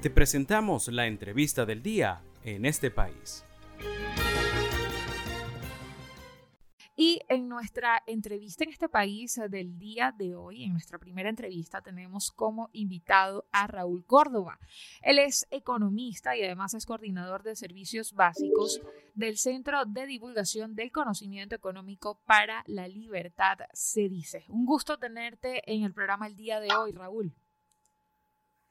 Te presentamos la entrevista del día en este país. Y en nuestra entrevista en este país del día de hoy, en nuestra primera entrevista, tenemos como invitado a Raúl Córdoba. Él es economista y además es coordinador de servicios básicos del Centro de Divulgación del Conocimiento Económico para la Libertad, se dice. Un gusto tenerte en el programa el día de hoy, Raúl.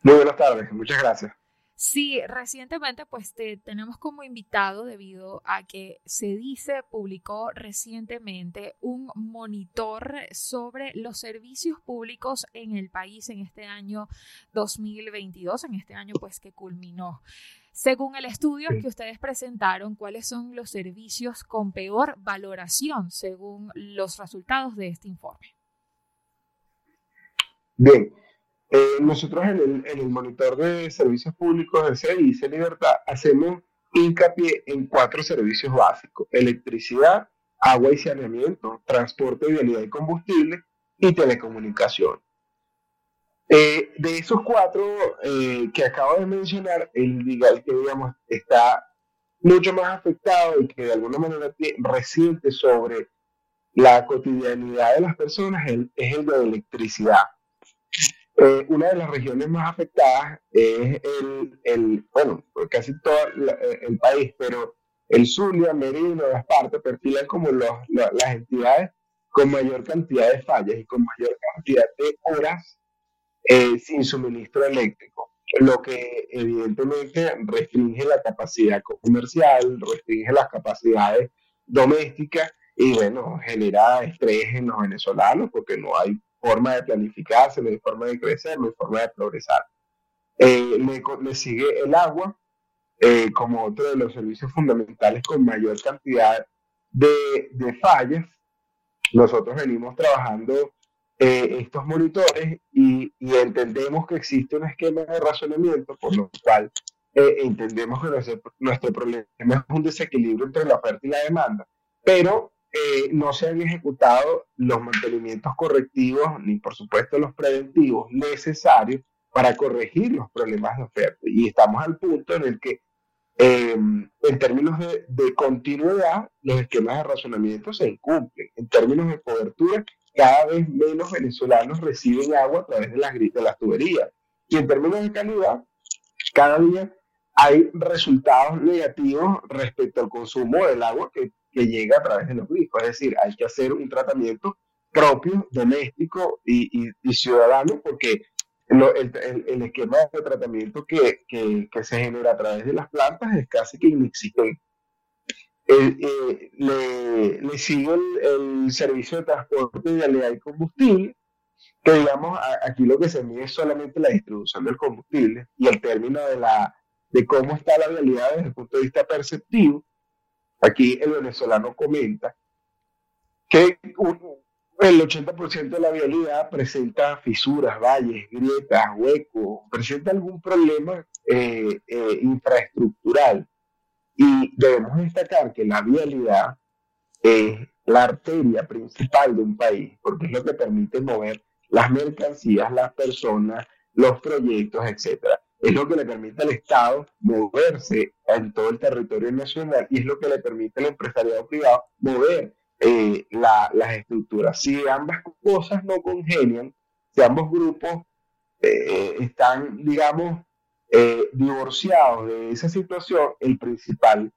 Muy buenas tardes, muchas gracias. Sí, recientemente pues te tenemos como invitado debido a que se dice, publicó recientemente un monitor sobre los servicios públicos en el país en este año 2022, en este año pues que culminó. Según el estudio que ustedes presentaron, ¿cuáles son los servicios con peor valoración según los resultados de este informe? Bien, eh, nosotros en el, en el, monitor de servicios públicos del CIC Libertad hacemos hincapié en cuatro servicios básicos, electricidad, agua y saneamiento, transporte, vialidad y combustible y telecomunicación. Eh, de esos cuatro eh, que acabo de mencionar, el, el que digamos está mucho más afectado y que de alguna manera resiente sobre la cotidianidad de las personas es el de electricidad. Eh, una de las regiones más afectadas es el, el bueno, casi todo eh, el país, pero el Zulia, Merino, las partes perfilan como los, las entidades con mayor cantidad de fallas y con mayor cantidad de horas eh, sin suministro eléctrico, lo que evidentemente restringe la capacidad comercial, restringe las capacidades domésticas y bueno, genera estrés en los venezolanos porque no hay forma de planificarse, no hay forma de crecer, no hay forma de progresar. Eh, le, sigue el agua eh, como otro de los servicios fundamentales con mayor cantidad de, de fallas. Nosotros venimos trabajando eh, estos monitores y, y, entendemos que existe un esquema de razonamiento por lo cual entendemos que nuestro, nuestro problema es un desequilibrio entre la oferta y la demanda, pero eh, no se han ejecutado los mantenimientos correctivos ni por supuesto los preventivos necesarios para corregir los problemas de oferta. Y estamos al punto en el que em, en términos de, continuidad los esquemas de razonamiento se incumplen. En términos de cobertura, cada vez menos venezolanos reciben agua a través de las, de las tuberías. Y en términos de calidad, cada día hay resultados negativos respecto al consumo del agua que que llega a través de los grifos. Es decir, hay que hacer un tratamiento propio, doméstico y, ciudadano, porque el, esquema de tratamiento que, se genera a través de las plantas es casi que inexistente. Eh, le, sigue el, servicio de transporte de vialidad y combustible, que digamos, aquí lo que se mide es solamente la distribución del combustible y el término de, la, de cómo está la realidad desde el punto de vista perceptivo. Aquí el venezolano comenta que el 80% de la vialidad presenta fisuras, valles, grietas, huecos, presenta algún problema eh, eh, infraestructural. Y debemos destacar que la vialidad es la arteria principal de un país, porque es lo que permite mover las mercancías, las personas, los proyectos, etcétera es lo que le permite al Estado moverse en todo el territorio nacional y es lo que le permite al empresariado privado mover eh, las estructuras. Si ambas cosas no congenian, si ambos grupos eh, están, digamos, eh, divorciados de esa situación, el principal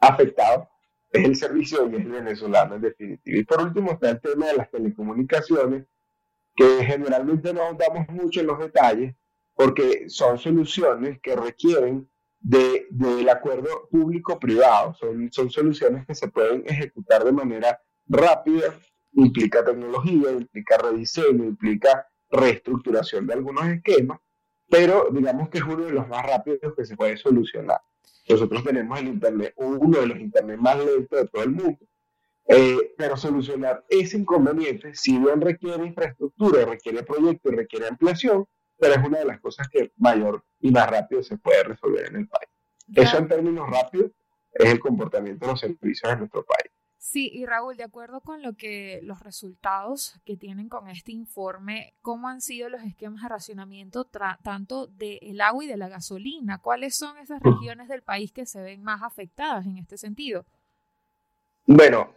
afectado es el servicio y es el venezolano en definitiva. Y por último está el tema de las telecomunicaciones, que generalmente no damos mucho en los detalles, porque son soluciones que requieren del de, acuerdo público-privado, son, son soluciones que se pueden ejecutar de manera rápida, implica tecnología, implica rediseño, implica reestructuración de algunos esquemas, pero digamos que es uno de los más rápidos que se puede solucionar. Nosotros tenemos el Internet, uno de los Internet más lentos de todo el mundo. Eh, pero solucionar ese inconveniente, si bien requiere infraestructura, requiere proyecto y requiere ampliación, pero es una de las cosas que mayor y más rápido se puede resolver en el país. Eso en términos rápidos es el comportamiento de los servicios en nuestro país. Sí, y Raúl, de acuerdo con lo que los resultados que tienen con este informe, ¿cómo han sido los esquemas de racionamiento tanto del agua y de la gasolina? ¿Cuáles son esas regiones del país que se ven más afectadas en este sentido? Bueno,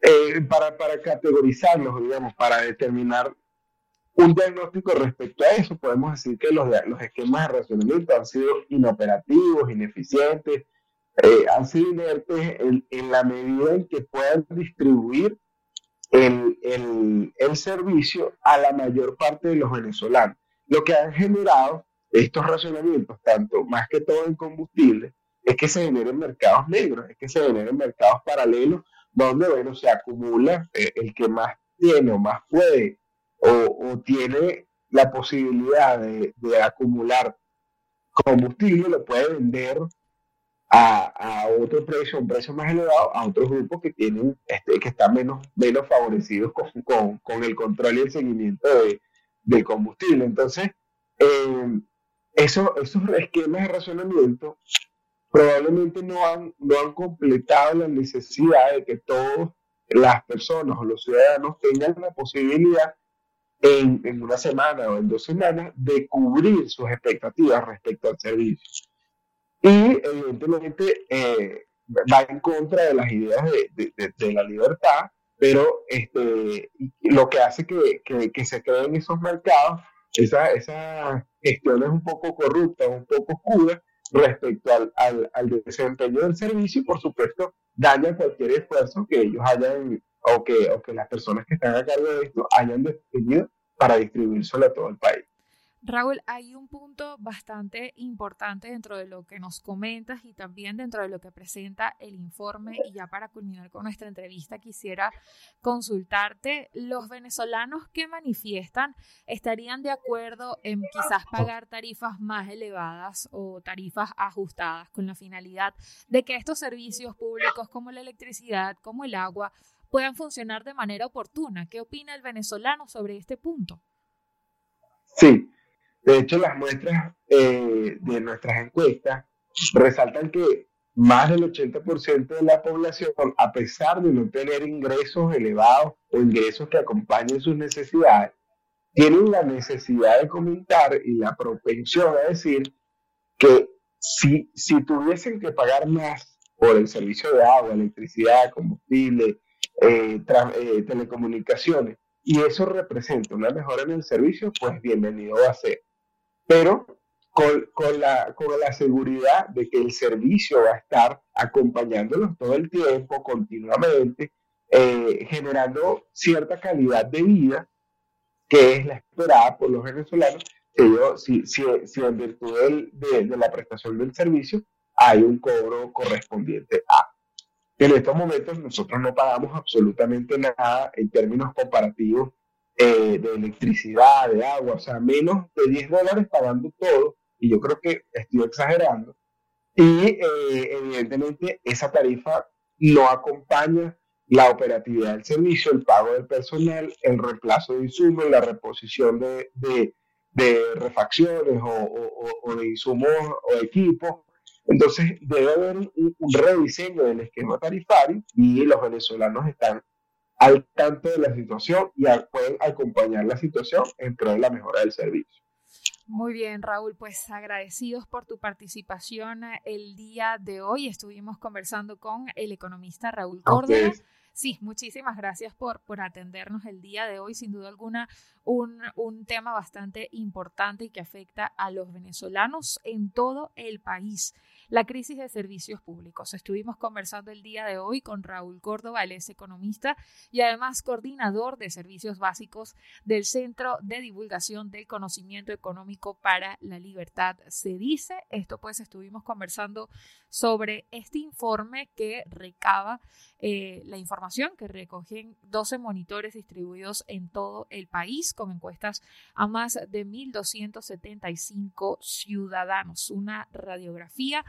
eh, para, para categorizarlos, digamos, para determinar un diagnóstico respecto a eso, podemos decir que los, los esquemas de racionamiento han sido inoperativos, ineficientes, eh, han sido inertes en, la medida en que puedan distribuir el, el, servicio a la mayor parte de los venezolanos. Lo que han generado estos racionamientos, tanto más que todo en combustible, es que se generen mercados negros, es que se generen mercados paralelos donde, bueno, se acumula eh, el que más tiene o más puede o, tiene la posibilidad de, acumular combustible, lo puede vender a, otro precio, un precio más elevado, a otros grupos que tienen, este, que están menos, menos favorecidos con, con, el control y el seguimiento de, del combustible. Entonces, eh, eso, esos esquemas de racionamiento probablemente no han, no han completado la necesidad de que todas las personas o los ciudadanos tengan la posibilidad en, una semana o en dos semanas de cubrir sus expectativas respecto al servicio. Y evidentemente eh, va en contra de las ideas de, la libertad, pero este, lo que hace que, que, se creen esos mercados, esa, esa gestión es un poco corrupta, un poco oscura respecto al, al, al desempeño del servicio y por supuesto daña cualquier esfuerzo que ellos hayan o que, o que las personas que están a cargo de esto hayan definido para distribuírselo a todo el país. Raúl, hay un punto bastante importante dentro de lo que nos comentas y también dentro de lo que presenta el informe. Y ya para culminar con nuestra entrevista, quisiera consultarte, ¿los venezolanos que manifiestan estarían de acuerdo en quizás pagar tarifas más elevadas o tarifas ajustadas con la finalidad de que estos servicios públicos como la electricidad, como el agua, puedan funcionar de manera oportuna. ¿Qué opina el venezolano sobre este punto? Sí, de hecho las muestras eh, de nuestras encuestas resaltan que más del 80% de la población, a pesar de no tener ingresos elevados o ingresos que acompañen sus necesidades, tienen la necesidad de comentar y la propensión a decir que si, si tuviesen que pagar más por el servicio de agua, electricidad, combustible, eh, eh, telecomunicaciones, y eso representa una mejora en el servicio, pues bienvenido va a ser. Pero con, con, la, con la seguridad de que el servicio va a estar acompañándolos todo el tiempo, continuamente, eh, generando cierta calidad de vida que es la esperada por los venezolanos, que yo, si, si, si en virtud de, de la prestación del servicio hay un cobro correspondiente a. En estos momentos nosotros no pagamos absolutamente nada en términos comparativos eh, de electricidad, de agua, o sea, menos de 10 dólares pagando todo, y yo creo que estoy exagerando. Y eh, evidentemente esa tarifa no acompaña la operatividad del servicio, el pago del personal, el reemplazo de insumos, la reposición de, refacciones o, o, de insumos o equipos, entonces, debe haber un, rediseño del esquema tarifario y los venezolanos están al tanto de la situación y pueden acompañar la situación en pro de la mejora del servicio. Muy bien, Raúl, pues agradecidos por tu participación el día de hoy. Estuvimos conversando con el economista Raúl Córdoba. Sí, muchísimas gracias por, por atendernos el día de hoy. Sin duda alguna, un, un tema bastante importante y que afecta a los venezolanos en todo el país la crisis de servicios públicos. Estuvimos conversando el día de hoy con Raúl Córdoba, él es economista y además coordinador de servicios básicos del Centro de Divulgación del Conocimiento Económico para la Libertad. Se dice, esto pues estuvimos conversando sobre este informe que recaba eh, la información que recogen 12 monitores distribuidos en todo el país con encuestas a más de 1.275 ciudadanos. Una radiografía